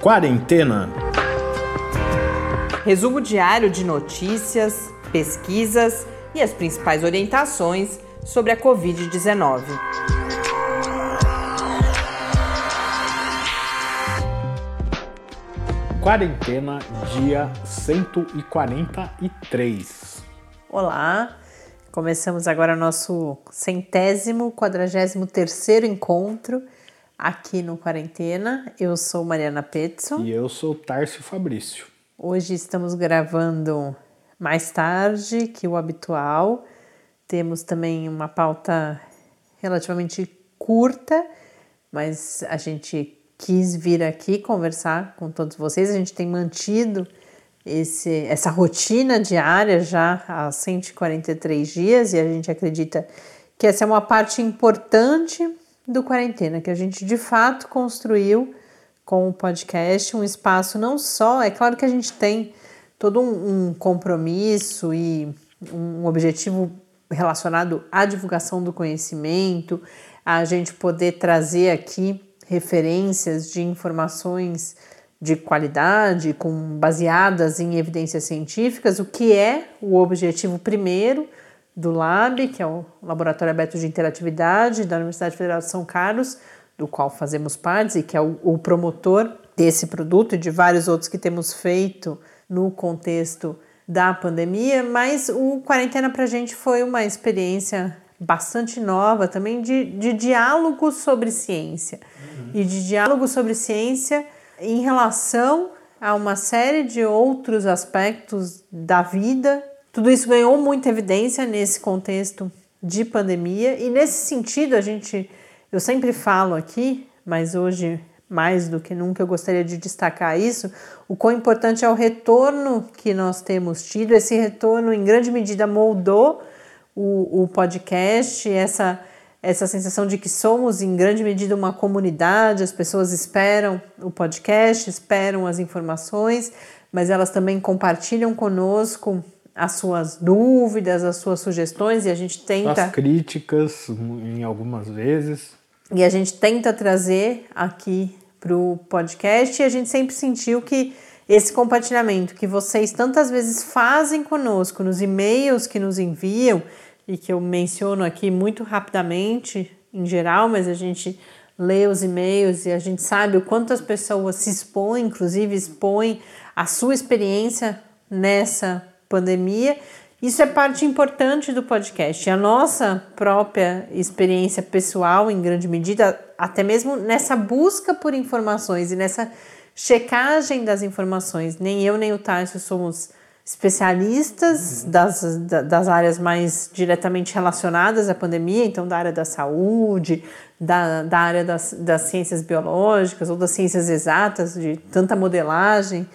Quarentena. Resumo diário de notícias, pesquisas e as principais orientações sobre a Covid-19. Quarentena, dia 143. Olá, começamos agora nosso centésimo, quadragésimo terceiro encontro aqui no Quarentena. Eu sou Mariana Petzo. E eu sou Tárcio Fabrício. Hoje estamos gravando mais tarde que o habitual. Temos também uma pauta relativamente curta, mas a gente quis vir aqui conversar com todos vocês. A gente tem mantido esse, essa rotina diária já há 143 dias e a gente acredita que essa é uma parte importante do quarentena, que a gente de fato construiu com o podcast um espaço não só, é claro que a gente tem todo um, um compromisso e um objetivo relacionado à divulgação do conhecimento, a gente poder trazer aqui referências de informações de qualidade, com baseadas em evidências científicas, o que é o objetivo primeiro do LAB, que é o Laboratório Aberto de Interatividade da Universidade Federal de São Carlos, do qual fazemos parte e que é o, o promotor desse produto e de vários outros que temos feito no contexto da pandemia, mas o quarentena para a gente foi uma experiência bastante nova também de, de diálogo sobre ciência uhum. e de diálogo sobre ciência em relação a uma série de outros aspectos da vida tudo isso ganhou muita evidência nesse contexto de pandemia e nesse sentido a gente, eu sempre falo aqui, mas hoje mais do que nunca eu gostaria de destacar isso, o quão importante é o retorno que nós temos tido. Esse retorno, em grande medida, moldou o, o podcast, essa, essa sensação de que somos, em grande medida, uma comunidade, as pessoas esperam o podcast, esperam as informações, mas elas também compartilham conosco as suas dúvidas, as suas sugestões e a gente tenta. As críticas, em algumas vezes. E a gente tenta trazer aqui para o podcast e a gente sempre sentiu que esse compartilhamento que vocês tantas vezes fazem conosco nos e-mails que nos enviam e que eu menciono aqui muito rapidamente em geral, mas a gente lê os e-mails e a gente sabe o quanto as pessoas se expõem, inclusive expõem a sua experiência nessa pandemia. Isso é parte importante do podcast. A nossa própria experiência pessoal, em grande medida, até mesmo nessa busca por informações e nessa checagem das informações. Nem eu nem o Tarso somos especialistas das, das áreas mais diretamente relacionadas à pandemia, então da área da saúde, da, da área das, das ciências biológicas ou das ciências exatas, de tanta modelagem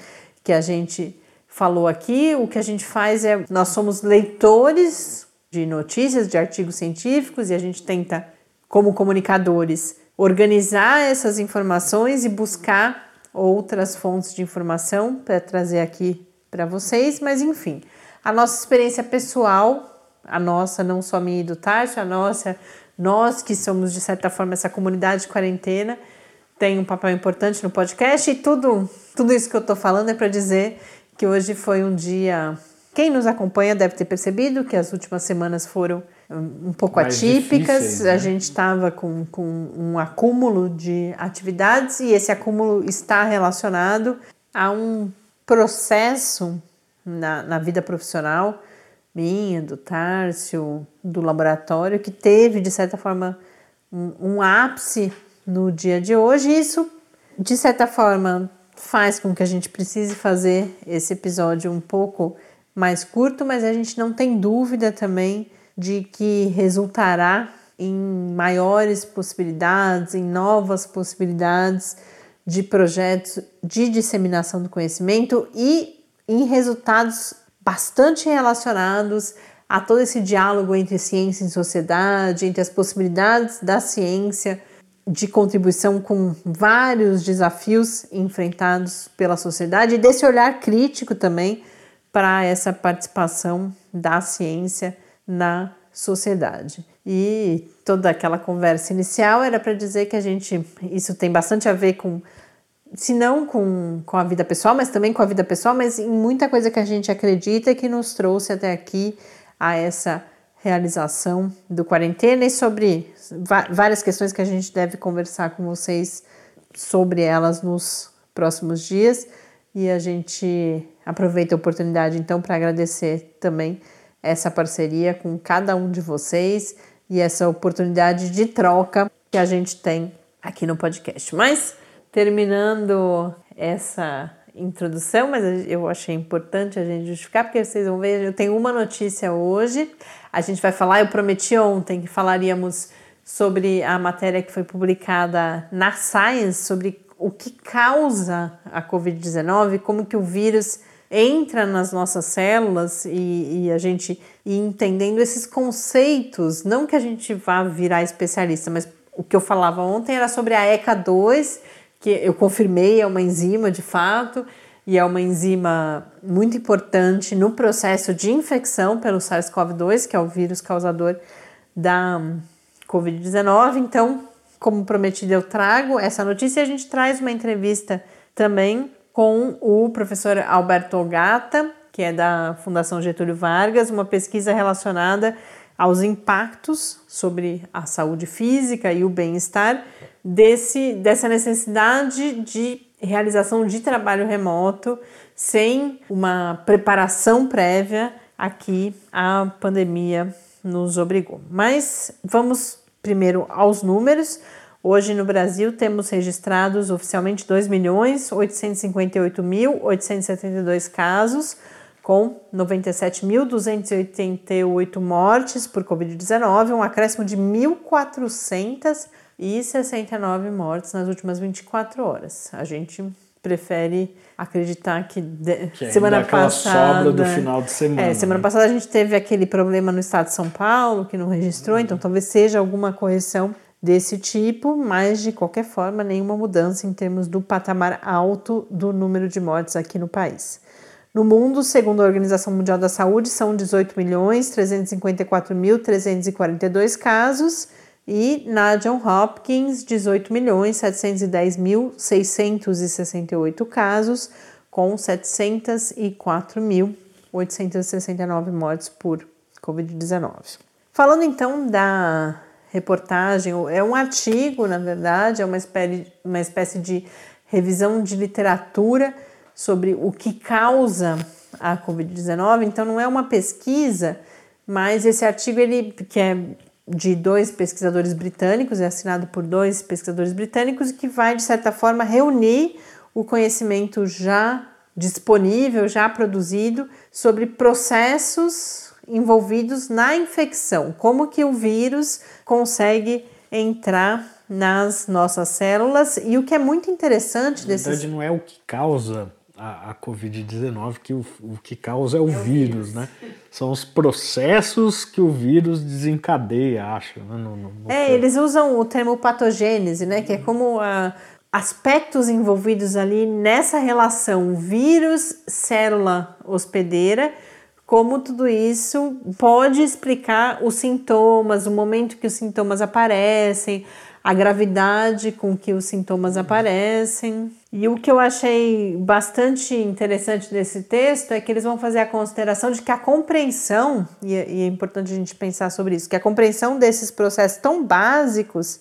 que a gente falou aqui, o que a gente faz é nós somos leitores de notícias, de artigos científicos e a gente tenta, como comunicadores, organizar essas informações e buscar outras fontes de informação para trazer aqui para vocês, mas enfim, a nossa experiência pessoal, a nossa, não só minha e do Tarso, a nossa, nós que somos de certa forma essa comunidade de quarentena, tem um papel importante no podcast e tudo, tudo isso que eu estou falando é para dizer que hoje foi um dia. Quem nos acompanha deve ter percebido que as últimas semanas foram um pouco Mais atípicas. Né? A gente estava com, com um acúmulo de atividades e esse acúmulo está relacionado a um processo na, na vida profissional minha, do Tárcio, do laboratório, que teve, de certa forma, um, um ápice no dia de hoje. E isso, de certa forma, faz com que a gente precise fazer esse episódio um pouco mais curto, mas a gente não tem dúvida também de que resultará em maiores possibilidades, em novas possibilidades de projetos de disseminação do conhecimento e em resultados bastante relacionados a todo esse diálogo entre ciência e sociedade, entre as possibilidades da ciência de contribuição com vários desafios enfrentados pela sociedade e desse olhar crítico também para essa participação da ciência na sociedade. E toda aquela conversa inicial era para dizer que a gente isso tem bastante a ver com se não com, com a vida pessoal, mas também com a vida pessoal, mas em muita coisa que a gente acredita que nos trouxe até aqui a essa realização do quarentena e sobre várias questões que a gente deve conversar com vocês sobre elas nos próximos dias. E a gente aproveita a oportunidade então para agradecer também essa parceria com cada um de vocês e essa oportunidade de troca que a gente tem aqui no podcast. Mas terminando essa introdução, mas eu achei importante a gente justificar, porque vocês vão ver, eu tenho uma notícia hoje. A gente vai falar, eu prometi ontem que falaríamos sobre a matéria que foi publicada na Science sobre o que causa a Covid-19, como que o vírus entra nas nossas células e, e, a gente ir entendendo esses conceitos, não que a gente vá virar especialista, mas o que eu falava ontem era sobre a ECA2, que eu confirmei é uma enzima de fato, e é uma enzima muito importante no processo de infecção pelo SARS-CoV-2, que é o vírus causador da Covid-19. Então, como prometido, eu trago essa notícia e a gente traz uma entrevista também com o professor Alberto Ogata, que é da Fundação Getúlio Vargas, uma pesquisa relacionada aos impactos sobre a saúde física e o bem-estar desse, dessa necessidade de realização de trabalho remoto sem uma preparação prévia aqui a pandemia nos obrigou. Mas vamos primeiro aos números. Hoje no Brasil temos registrados oficialmente 2.858.872 casos, com 97.288 mortes por Covid-19, um acréscimo de 1.469 mortes nas últimas 24 horas. A gente prefere acreditar que, de, que semana passada sobra do final de semana. É, semana né? passada a gente teve aquele problema no estado de São Paulo que não registrou, então talvez seja alguma correção desse tipo, mas de qualquer forma nenhuma mudança em termos do patamar alto do número de mortes aqui no país. No mundo, segundo a Organização Mundial da Saúde, são 18 milhões 354.342 casos e na John Hopkins, 18 milhões 710 mil 668 casos, com 704.869 mortes por Covid-19. Falando então da reportagem, é um artigo, na verdade, é uma espécie, uma espécie de revisão de literatura sobre o que causa a Covid-19. Então, não é uma pesquisa, mas esse artigo, ele, que é de dois pesquisadores britânicos, é assinado por dois pesquisadores britânicos, e que vai, de certa forma, reunir o conhecimento já disponível, já produzido, sobre processos envolvidos na infecção, como que o vírus consegue entrar nas nossas células e o que é muito interessante desses... Na verdade não é o que causa a, a Covid-19, que o, o, que causa é o, é o vírus, vírus, né? São os processos que o vírus desencadeia, acho. Né? No, no, no é, eles usam o termo patogênese, né? Que é como a, aspectos envolvidos ali nessa relação vírus-célula hospedeira, como tudo isso pode explicar os sintomas, o momento que os sintomas aparecem, a gravidade com que os sintomas aparecem. E o que eu achei bastante interessante nesse texto é que eles vão fazer a consideração de que a compreensão, e é, é importante a gente pensar sobre isso, que a compreensão desses processos tão básicos,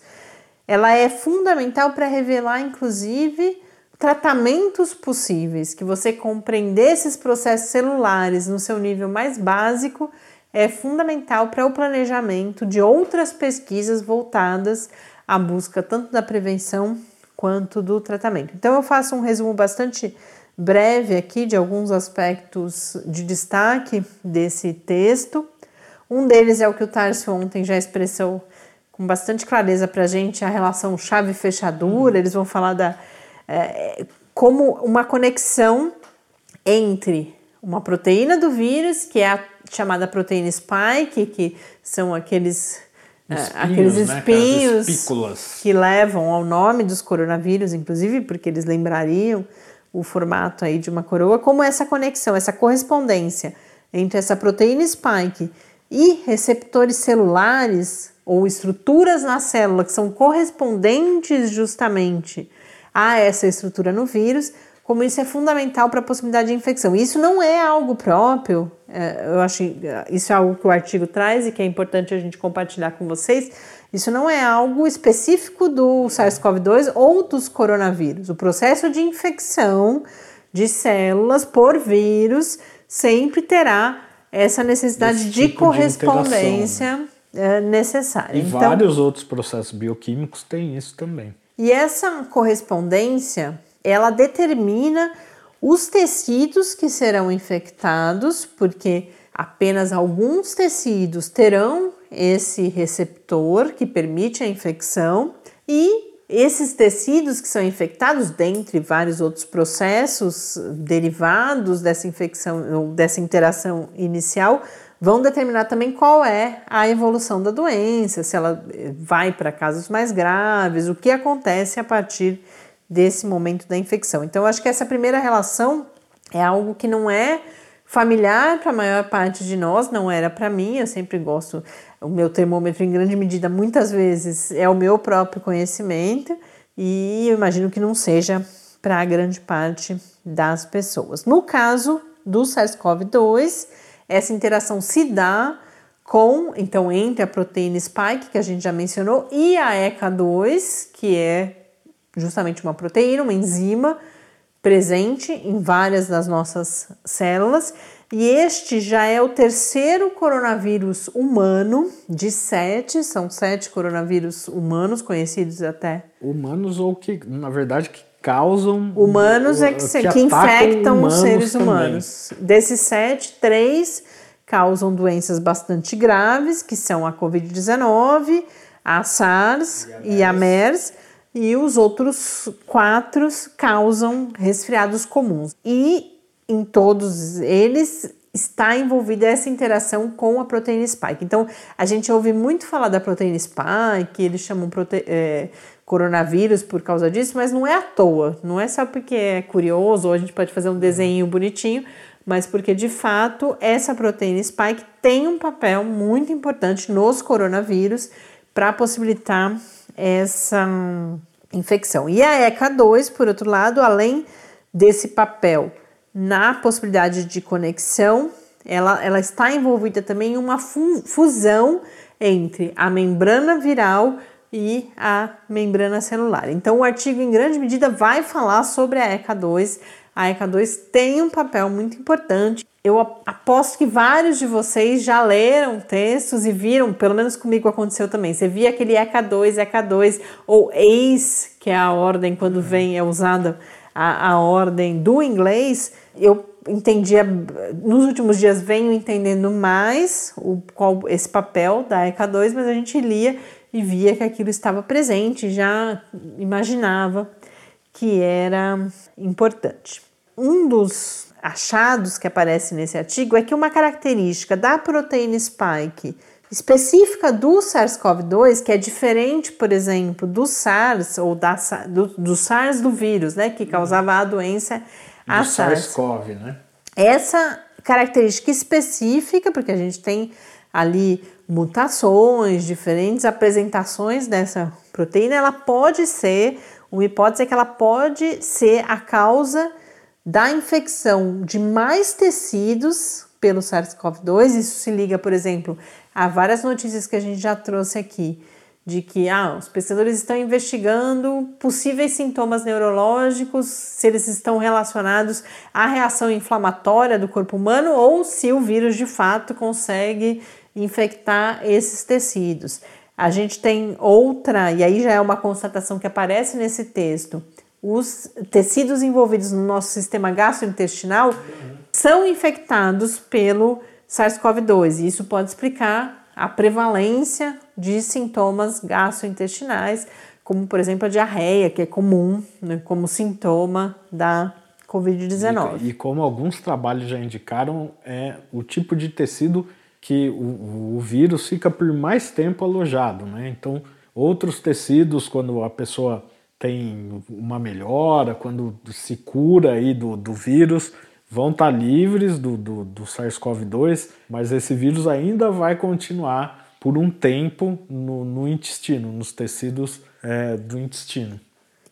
ela é fundamental para revelar, inclusive, tratamentos possíveis, que você compreender esses processos celulares no seu nível mais básico é fundamental para o planejamento de outras pesquisas voltadas a busca tanto da prevenção quanto do tratamento. Então eu faço um resumo bastante breve aqui de alguns aspectos de destaque desse texto. Um deles é o que o Tarso ontem já expressou com bastante clareza para a gente a relação chave-fechadura. Eles vão falar da é, como uma conexão entre uma proteína do vírus, que é a chamada proteína spike, que são aqueles espinhos, aqueles espinhos né? que levam ao nome dos coronavírus, inclusive, porque eles lembrariam o formato aí de uma coroa, como essa conexão, essa correspondência entre essa proteína spike e receptores celulares ou estruturas na célula que são correspondentes justamente há essa estrutura no vírus, como isso é fundamental para a possibilidade de infecção. Isso não é algo próprio, é, eu acho isso é algo que o artigo traz e que é importante a gente compartilhar com vocês. Isso não é algo específico do SARS-CoV-2 ou dos coronavírus. O processo de infecção de células por vírus sempre terá essa necessidade Esse de tipo correspondência de é, necessária. E então, vários outros processos bioquímicos têm isso também. E essa correspondência, ela determina os tecidos que serão infectados, porque apenas alguns tecidos terão esse receptor que permite a infecção e esses tecidos que são infectados, dentre vários outros processos derivados dessa infecção ou dessa interação inicial, vão determinar também qual é a evolução da doença, se ela vai para casos mais graves, o que acontece a partir desse momento da infecção. Então, acho que essa primeira relação é algo que não é familiar para a maior parte de nós, não era para mim, eu sempre gosto, o meu termômetro em grande medida muitas vezes é o meu próprio conhecimento e eu imagino que não seja para a grande parte das pessoas. No caso do SARS-CoV-2, essa interação se dá com, então, entre a proteína spike, que a gente já mencionou, e a ECA2, que é justamente uma proteína, uma enzima presente em várias das nossas células. E este já é o terceiro coronavírus humano de sete, são sete coronavírus humanos conhecidos até. Humanos ou que, na verdade, que causam. Humanos é que, que, que infectam os seres também. humanos. Desses sete, três causam doenças bastante graves, que são a Covid-19, a SARS e a MERS, e os outros quatro causam resfriados comuns. E em todos eles está envolvida essa interação com a proteína spike. Então, a gente ouve muito falar da proteína spike, eles chamam prote é, coronavírus por causa disso, mas não é à toa, não é só porque é curioso ou a gente pode fazer um desenho bonitinho, mas porque de fato essa proteína spike tem um papel muito importante nos coronavírus para possibilitar essa infecção. E a ECA2, por outro lado, além desse papel na possibilidade de conexão, ela, ela está envolvida também em uma fusão entre a membrana viral e a membrana celular. Então, o artigo, em grande medida, vai falar sobre a ECA2. A ECA2 tem um papel muito importante. Eu aposto que vários de vocês já leram textos e viram, pelo menos comigo aconteceu também. Você via aquele ECA2, ECA2 ou ACE, que é a ordem quando vem, é usada a, a ordem do inglês. Eu entendia, nos últimos dias venho entendendo mais o, qual esse papel da ECA2, mas a gente lia e via que aquilo estava presente, já imaginava que era importante. Um dos achados que aparece nesse artigo é que uma característica da proteína spike específica do SARS-CoV-2, que é diferente, por exemplo, do SARS ou da, do, do SARS do vírus, né, que causava a doença a do SARS. SARS-CoV, né? Essa característica específica, porque a gente tem ali mutações, diferentes apresentações dessa proteína, ela pode ser, uma hipótese é que ela pode ser a causa da infecção de mais tecidos pelo SARS-CoV-2. Isso se liga, por exemplo, a várias notícias que a gente já trouxe aqui de que ah, os pesquisadores estão investigando possíveis sintomas neurológicos, se eles estão relacionados à reação inflamatória do corpo humano ou se o vírus de fato consegue infectar esses tecidos. A gente tem outra, e aí já é uma constatação que aparece nesse texto, os tecidos envolvidos no nosso sistema gastrointestinal são infectados pelo SARS-CoV-2. E isso pode explicar a prevalência de sintomas gastrointestinais, como por exemplo a diarreia, que é comum né, como sintoma da Covid-19. E, e, como alguns trabalhos já indicaram, é o tipo de tecido que o, o vírus fica por mais tempo alojado, né? Então, outros tecidos, quando a pessoa tem uma melhora, quando se cura aí do, do vírus, vão estar tá livres do, do, do SARS-CoV-2, mas esse vírus ainda vai continuar por um tempo no, no intestino, nos tecidos é, do intestino.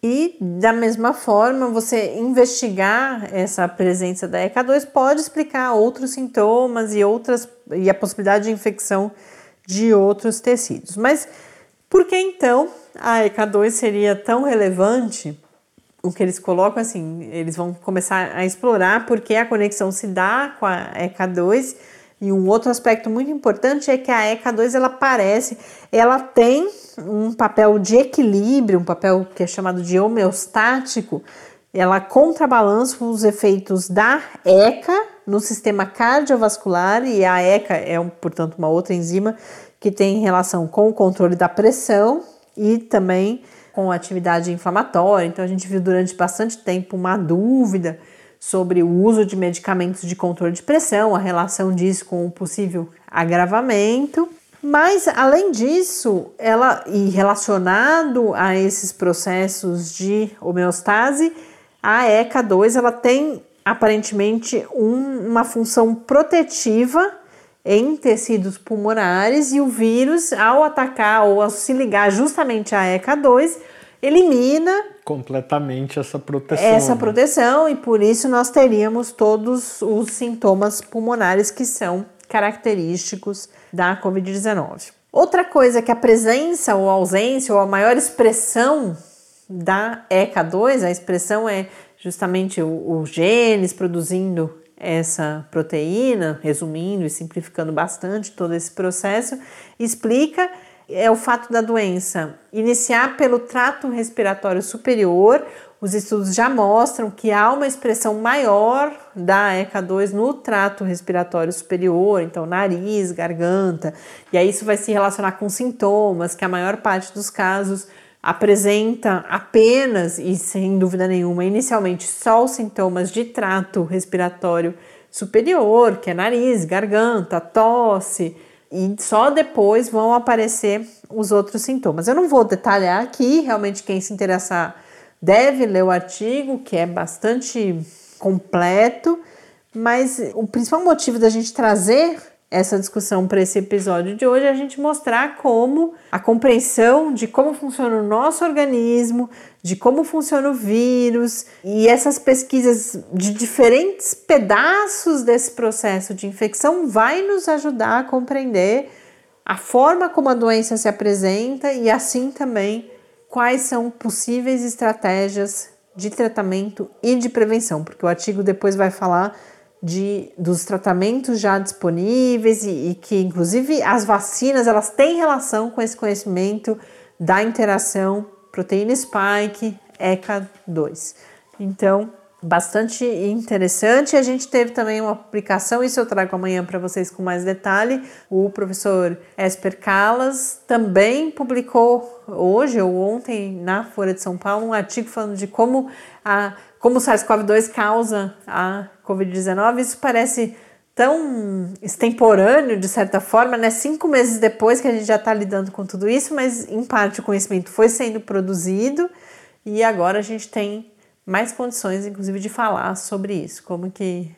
E da mesma forma, você investigar essa presença da ECA2 pode explicar outros sintomas e outras e a possibilidade de infecção de outros tecidos. Mas por que então a ECA2 seria tão relevante? O que eles colocam assim, eles vão começar a explorar porque a conexão se dá com a ECA2 e um outro aspecto muito importante é que a ECA2 ela aparece, ela tem um papel de equilíbrio, um papel que é chamado de homeostático. Ela contrabalança os efeitos da ECA no sistema cardiovascular e a ECA é, portanto, uma outra enzima que tem relação com o controle da pressão e também com atividade inflamatória. Então a gente viu durante bastante tempo uma dúvida sobre o uso de medicamentos de controle de pressão, a relação disso com o possível agravamento. Mas além disso, ela e relacionado a esses processos de homeostase, a ECA2 ela tem aparentemente um, uma função protetiva em tecidos pulmonares e o vírus, ao atacar ou ao se ligar justamente à ECA2, elimina completamente essa proteção. Essa né? proteção e por isso nós teríamos todos os sintomas pulmonares que são característicos da COVID-19. Outra coisa que a presença ou ausência ou a maior expressão da ECA2, a expressão é justamente os genes produzindo essa proteína, resumindo e simplificando bastante todo esse processo, explica é o fato da doença iniciar pelo trato respiratório superior. Os estudos já mostram que há uma expressão maior da ECA2 no trato respiratório superior, então nariz, garganta, e aí isso vai se relacionar com sintomas, que a maior parte dos casos apresenta apenas e sem dúvida nenhuma, inicialmente só os sintomas de trato respiratório superior, que é nariz, garganta, tosse e só depois vão aparecer os outros sintomas. Eu não vou detalhar aqui, realmente quem se interessar deve ler o artigo, que é bastante completo, mas o principal motivo da gente trazer essa discussão para esse episódio de hoje é a gente mostrar como a compreensão de como funciona o nosso organismo, de como funciona o vírus e essas pesquisas de diferentes pedaços desse processo de infecção vai nos ajudar a compreender a forma como a doença se apresenta e assim também quais são possíveis estratégias de tratamento e de prevenção, porque o artigo depois vai falar de, dos tratamentos já disponíveis e, e, que inclusive as vacinas elas têm relação com esse conhecimento da interação proteína spike ECA2. Então, bastante interessante. A gente teve também uma publicação, isso eu trago amanhã para vocês com mais detalhe. O professor Esper Calas também publicou hoje ou ontem na Folha de São Paulo um artigo falando de como a como o SARS-CoV-2 causa a COVID-19. Isso parece tão extemporâneo, de certa forma, né? Cinco meses depois que a gente já está lidando com tudo isso, mas em parte o conhecimento foi sendo produzido e agora a gente tem mais condições, inclusive, de falar sobre isso, como que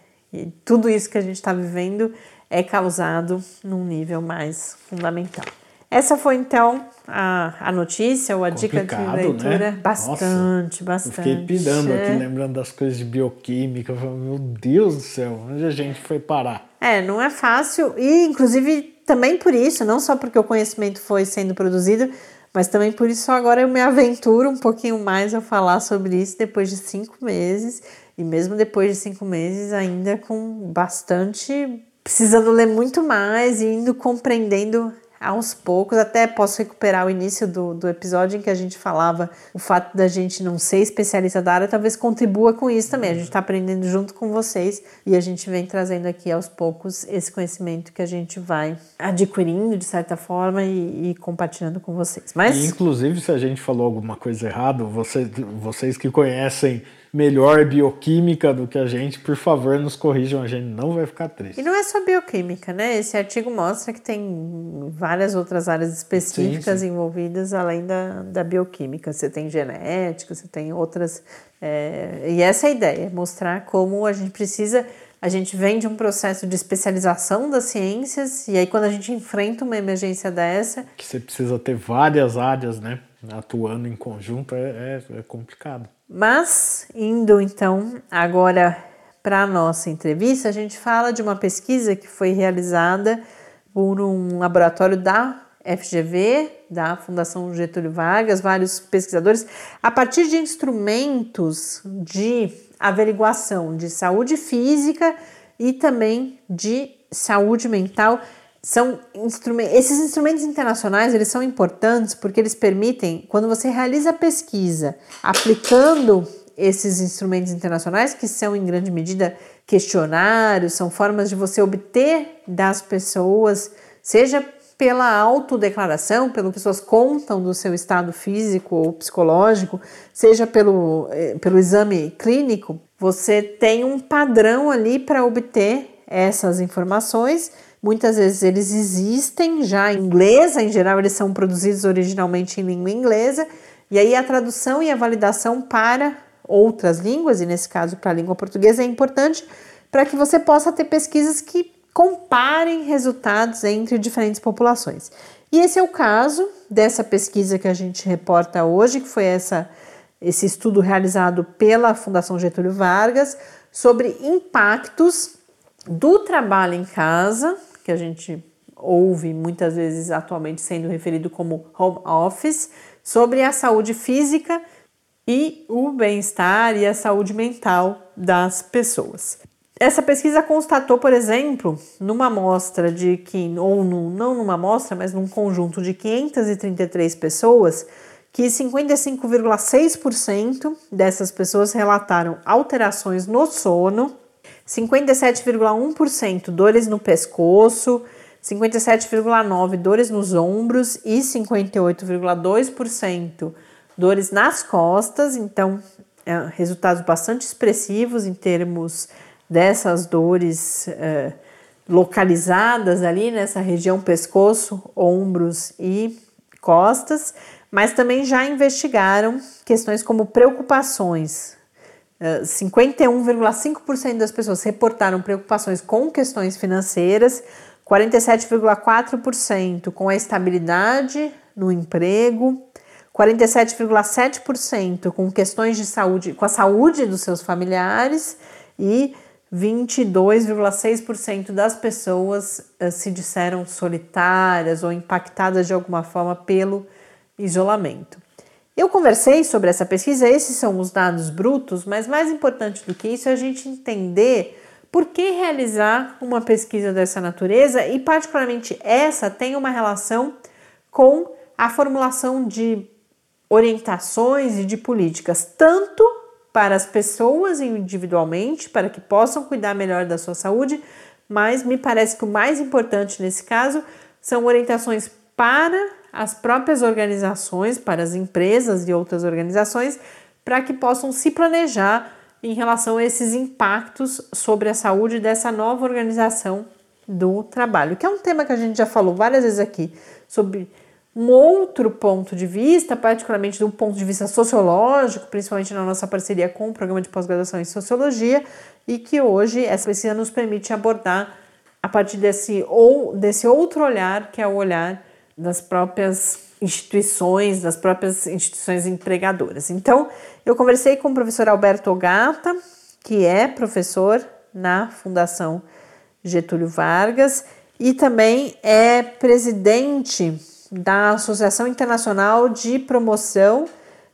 tudo isso que a gente está vivendo é causado num nível mais fundamental. Essa foi então a, a notícia ou a Complicado, dica de leitura. Né? Bastante, Nossa, bastante. Eu fiquei pidando é. aqui, lembrando das coisas de bioquímica. Falei, meu Deus do céu, onde a gente foi parar? É, não é fácil. E, inclusive, também por isso, não só porque o conhecimento foi sendo produzido, mas também por isso agora eu me aventuro um pouquinho mais a falar sobre isso depois de cinco meses. E mesmo depois de cinco meses, ainda com bastante. precisando ler muito mais e indo compreendendo aos poucos, até posso recuperar o início do, do episódio em que a gente falava o fato da gente não ser especialista da área, talvez contribua com isso também. A gente está aprendendo junto com vocês e a gente vem trazendo aqui aos poucos esse conhecimento que a gente vai adquirindo de certa forma e, e compartilhando com vocês. Mas, e, inclusive, se a gente falou alguma coisa errada, vocês, vocês que conhecem melhor bioquímica do que a gente, por favor, nos corrijam, a gente não vai ficar triste. E não é só bioquímica, né? Esse artigo mostra que tem várias outras áreas específicas sim, sim. envolvidas além da, da bioquímica. Você tem genética, você tem outras. É... E essa é a ideia, mostrar como a gente precisa. A gente vem de um processo de especialização das ciências, e aí quando a gente enfrenta uma emergência dessa. Que você precisa ter várias áreas, né? atuando em conjunto é, é, é complicado. Mas, indo então agora para a nossa entrevista, a gente fala de uma pesquisa que foi realizada por um laboratório da FGV, da Fundação Getúlio Vargas, vários pesquisadores, a partir de instrumentos de averiguação de saúde física e também de saúde mental. São instrumentos, esses instrumentos internacionais eles são importantes porque eles permitem, quando você realiza pesquisa aplicando esses instrumentos internacionais, que são em grande medida questionários, são formas de você obter das pessoas, seja pela autodeclaração, pelo que pessoas contam do seu estado físico ou psicológico, seja pelo, eh, pelo exame clínico, você tem um padrão ali para obter essas informações. Muitas vezes eles existem já em inglês, em geral eles são produzidos originalmente em língua inglesa, e aí a tradução e a validação para outras línguas, e nesse caso para a língua portuguesa, é importante para que você possa ter pesquisas que comparem resultados entre diferentes populações. E esse é o caso dessa pesquisa que a gente reporta hoje, que foi essa, esse estudo realizado pela Fundação Getúlio Vargas sobre impactos do trabalho em casa, que a gente ouve muitas vezes atualmente sendo referido como home office, sobre a saúde física e o bem-estar e a saúde mental das pessoas. Essa pesquisa constatou, por exemplo, numa amostra de que, ou no, não numa amostra, mas num conjunto de 533 pessoas, que 55,6% dessas pessoas relataram alterações no sono, 57,1% dores no pescoço, 57,9% dores nos ombros e 58,2% dores nas costas. Então, é, resultados bastante expressivos em termos dessas dores é, localizadas ali nessa região pescoço, ombros e costas, mas também já investigaram questões como preocupações. 51,5% é, das pessoas reportaram preocupações com questões financeiras, 47,4% com a estabilidade no emprego, 47,7% com questões de saúde, com a saúde dos seus familiares e 22,6% das pessoas uh, se disseram solitárias ou impactadas de alguma forma pelo isolamento. Eu conversei sobre essa pesquisa, esses são os dados brutos, mas mais importante do que isso é a gente entender por que realizar uma pesquisa dessa natureza e, particularmente, essa tem uma relação com a formulação de orientações e de políticas, tanto para as pessoas individualmente, para que possam cuidar melhor da sua saúde, mas me parece que o mais importante nesse caso são orientações para as próprias organizações, para as empresas e outras organizações, para que possam se planejar em relação a esses impactos sobre a saúde dessa nova organização do trabalho, que é um tema que a gente já falou várias vezes aqui sobre um outro ponto de vista, particularmente do ponto de vista sociológico, principalmente na nossa parceria com o programa de pós-graduação em sociologia, e que hoje essa pesquisa nos permite abordar a partir desse ou desse outro olhar, que é o olhar das próprias instituições, das próprias instituições empregadoras. Então, eu conversei com o professor Alberto Ogata, que é professor na Fundação Getúlio Vargas e também é presidente da Associação Internacional de Promoção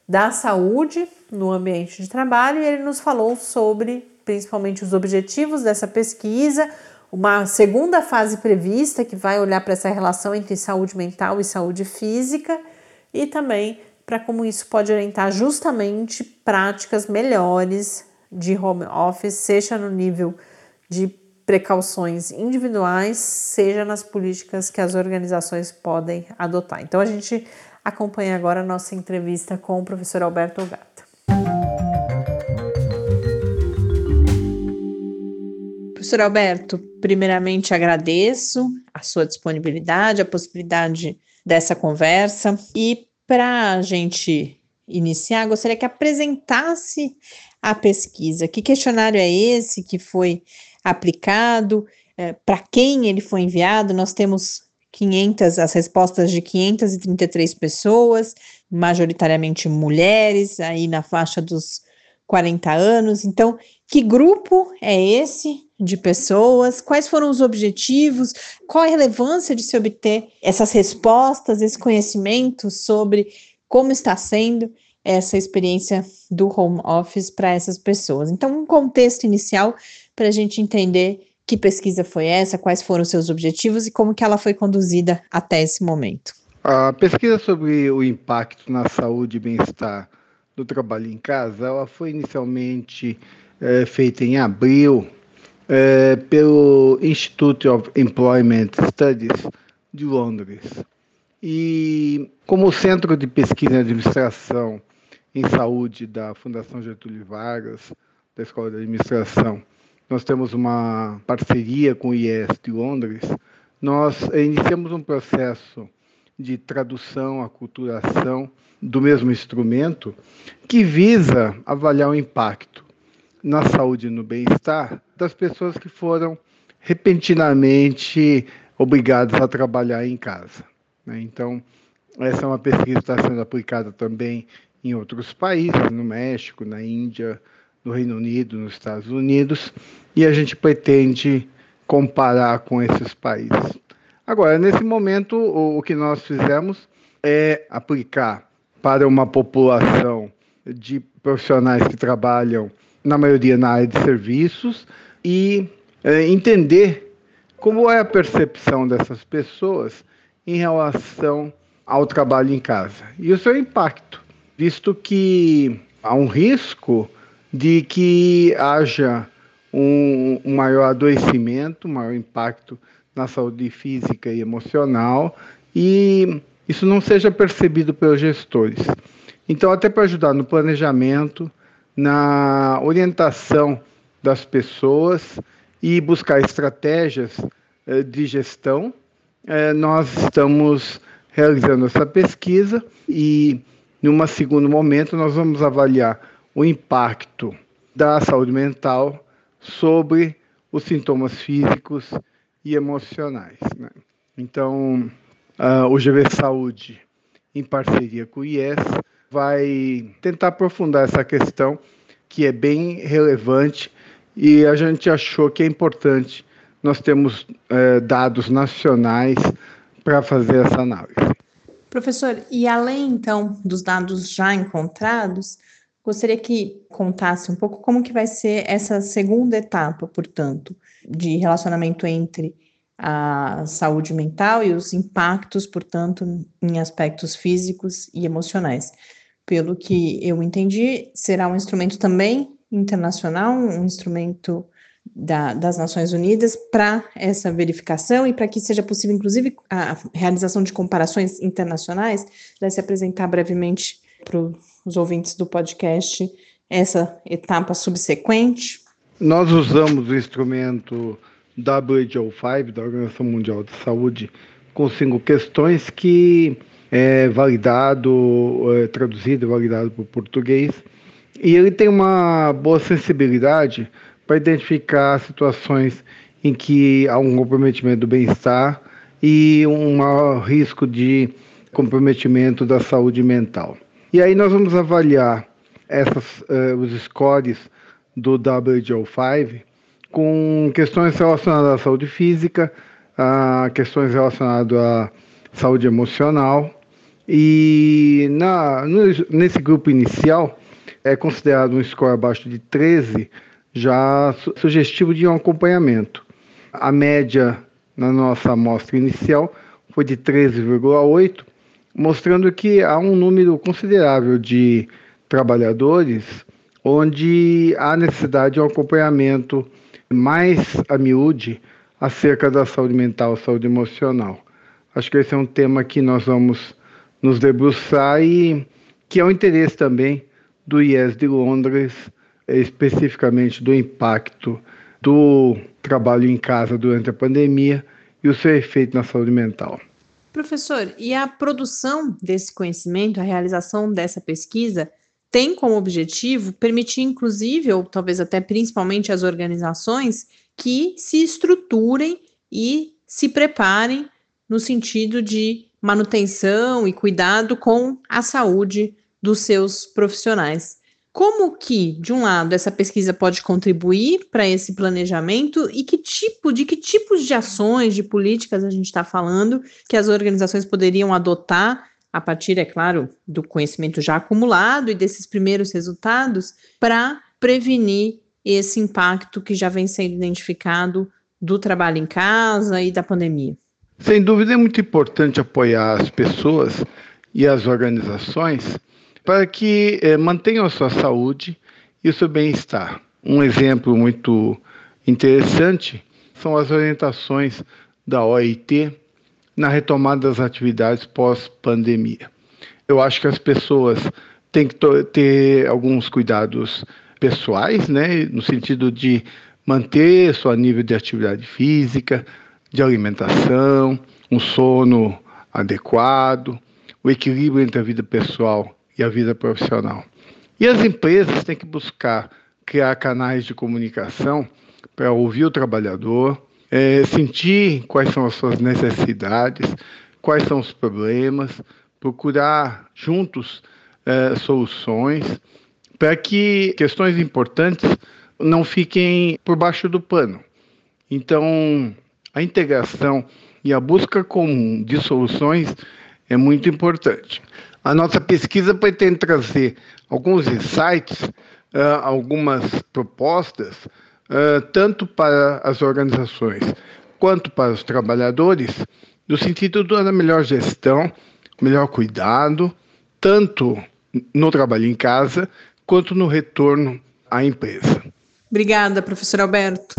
da Saúde no Ambiente de Trabalho e ele nos falou sobre principalmente os objetivos dessa pesquisa, uma segunda fase prevista que vai olhar para essa relação entre saúde mental e saúde física e também para como isso pode orientar justamente práticas melhores de home office, seja no nível de precauções individuais, seja nas políticas que as organizações podem adotar. Então a gente acompanha agora a nossa entrevista com o professor Alberto Gata. Professor Alberto, primeiramente agradeço a sua disponibilidade, a possibilidade dessa conversa e para a gente iniciar, gostaria que apresentasse a pesquisa. Que questionário é esse que foi aplicado, é, para quem ele foi enviado. Nós temos 500, as respostas de 533 pessoas, majoritariamente mulheres, aí na faixa dos 40 anos. Então, que grupo é esse de pessoas? Quais foram os objetivos? Qual a relevância de se obter essas respostas, esse conhecimento sobre como está sendo essa experiência do home office para essas pessoas? Então, um contexto inicial para a gente entender que pesquisa foi essa, quais foram seus objetivos e como que ela foi conduzida até esse momento. A pesquisa sobre o impacto na saúde e bem-estar do trabalho em casa, ela foi inicialmente é, feita em abril é, pelo Institute of Employment Studies de Londres. E como centro de pesquisa e administração em saúde da Fundação Getúlio Vargas, da Escola de Administração, nós temos uma parceria com o IES de Londres. Nós iniciamos um processo de tradução, aculturação do mesmo instrumento, que visa avaliar o impacto na saúde e no bem-estar das pessoas que foram repentinamente obrigadas a trabalhar em casa. Né? Então, essa é uma pesquisa que está sendo aplicada também em outros países, no México, na Índia, no Reino Unido, nos Estados Unidos, e a gente pretende comparar com esses países. Agora, nesse momento, o, o que nós fizemos é aplicar para uma população de profissionais que trabalham, na maioria, na área de serviços e é, entender como é a percepção dessas pessoas em relação ao trabalho em casa e o seu impacto, visto que há um risco de que haja um, maior adoecimento, maior impacto na saúde física e emocional e isso não seja percebido pelos gestores. Então, até para ajudar no planejamento, na orientação das pessoas e buscar estratégias eh, de gestão, eh, nós estamos realizando essa pesquisa e, num segundo momento, nós vamos avaliar o impacto da saúde mental sobre os sintomas físicos e emocionais. Né? Então, uh, o GV Saúde, em parceria com o IES, vai tentar aprofundar essa questão que é bem relevante e a gente achou que é importante nós temos uh, dados nacionais para fazer essa análise. Professor, e além então dos dados já encontrados, Gostaria que contasse um pouco como que vai ser essa segunda etapa, portanto, de relacionamento entre a saúde mental e os impactos, portanto, em aspectos físicos e emocionais. Pelo que eu entendi, será um instrumento também internacional, um instrumento da, das Nações Unidas para essa verificação e para que seja possível, inclusive, a realização de comparações internacionais. Vai se apresentar brevemente para os ouvintes do podcast essa etapa subsequente? Nós usamos o instrumento WHO5, da Organização Mundial de Saúde, com cinco questões que é validado, é traduzido validado para o português. E ele tem uma boa sensibilidade para identificar situações em que há um comprometimento do bem-estar e um maior risco de comprometimento da saúde mental. E aí nós vamos avaliar essas, uh, os scores do WHO5 com questões relacionadas à saúde física, a questões relacionadas à saúde emocional. E na, nesse grupo inicial é considerado um score abaixo de 13 já su sugestivo de um acompanhamento. A média na nossa amostra inicial foi de 13,8 mostrando que há um número considerável de trabalhadores onde há necessidade de um acompanhamento mais a miúde acerca da saúde mental, saúde emocional. Acho que esse é um tema que nós vamos nos debruçar e que é o interesse também do IES de Londres, especificamente do impacto do trabalho em casa durante a pandemia e o seu efeito na saúde mental. Professor, e a produção desse conhecimento, a realização dessa pesquisa, tem como objetivo permitir, inclusive, ou talvez até principalmente as organizações, que se estruturem e se preparem no sentido de manutenção e cuidado com a saúde dos seus profissionais. Como que, de um lado, essa pesquisa pode contribuir para esse planejamento e que tipo, de que tipos de ações, de políticas a gente está falando que as organizações poderiam adotar a partir, é claro, do conhecimento já acumulado e desses primeiros resultados para prevenir esse impacto que já vem sendo identificado do trabalho em casa e da pandemia? Sem dúvida é muito importante apoiar as pessoas e as organizações para que eh, mantenham a sua saúde e o seu bem-estar. Um exemplo muito interessante são as orientações da OIT na retomada das atividades pós-pandemia. Eu acho que as pessoas têm que ter alguns cuidados pessoais, né, no sentido de manter seu nível de atividade física, de alimentação, um sono adequado, o equilíbrio entre a vida pessoal e a vida profissional. E as empresas têm que buscar criar canais de comunicação para ouvir o trabalhador, é, sentir quais são as suas necessidades, quais são os problemas, procurar juntos é, soluções para que questões importantes não fiquem por baixo do pano. Então, a integração e a busca comum de soluções é muito importante. A nossa pesquisa pretende trazer alguns insights, uh, algumas propostas, uh, tanto para as organizações quanto para os trabalhadores, no sentido da melhor gestão, melhor cuidado, tanto no trabalho em casa quanto no retorno à empresa. Obrigada, professor Alberto.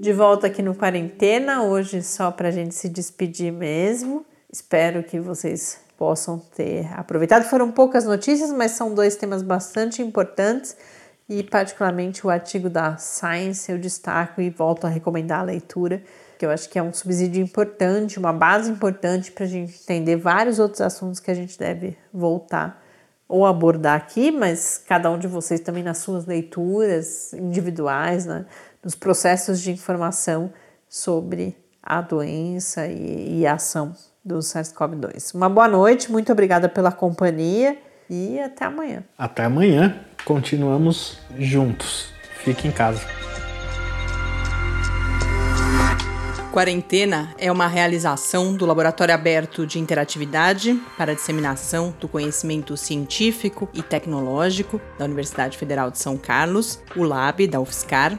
De volta aqui no Quarentena, hoje só para a gente se despedir mesmo. Espero que vocês possam ter aproveitado. Foram poucas notícias, mas são dois temas bastante importantes e, particularmente, o artigo da Science eu destaco e volto a recomendar a leitura, que eu acho que é um subsídio importante, uma base importante para a gente entender vários outros assuntos que a gente deve voltar ou abordar aqui, mas cada um de vocês também nas suas leituras individuais, né? Nos processos de informação sobre a doença e, e a ação do SARS-CoV-2. Uma boa noite, muito obrigada pela companhia e até amanhã. Até amanhã, continuamos juntos. Fique em casa. Quarentena é uma realização do Laboratório Aberto de Interatividade para a Disseminação do Conhecimento Científico e Tecnológico da Universidade Federal de São Carlos, o LAB da UFSCar,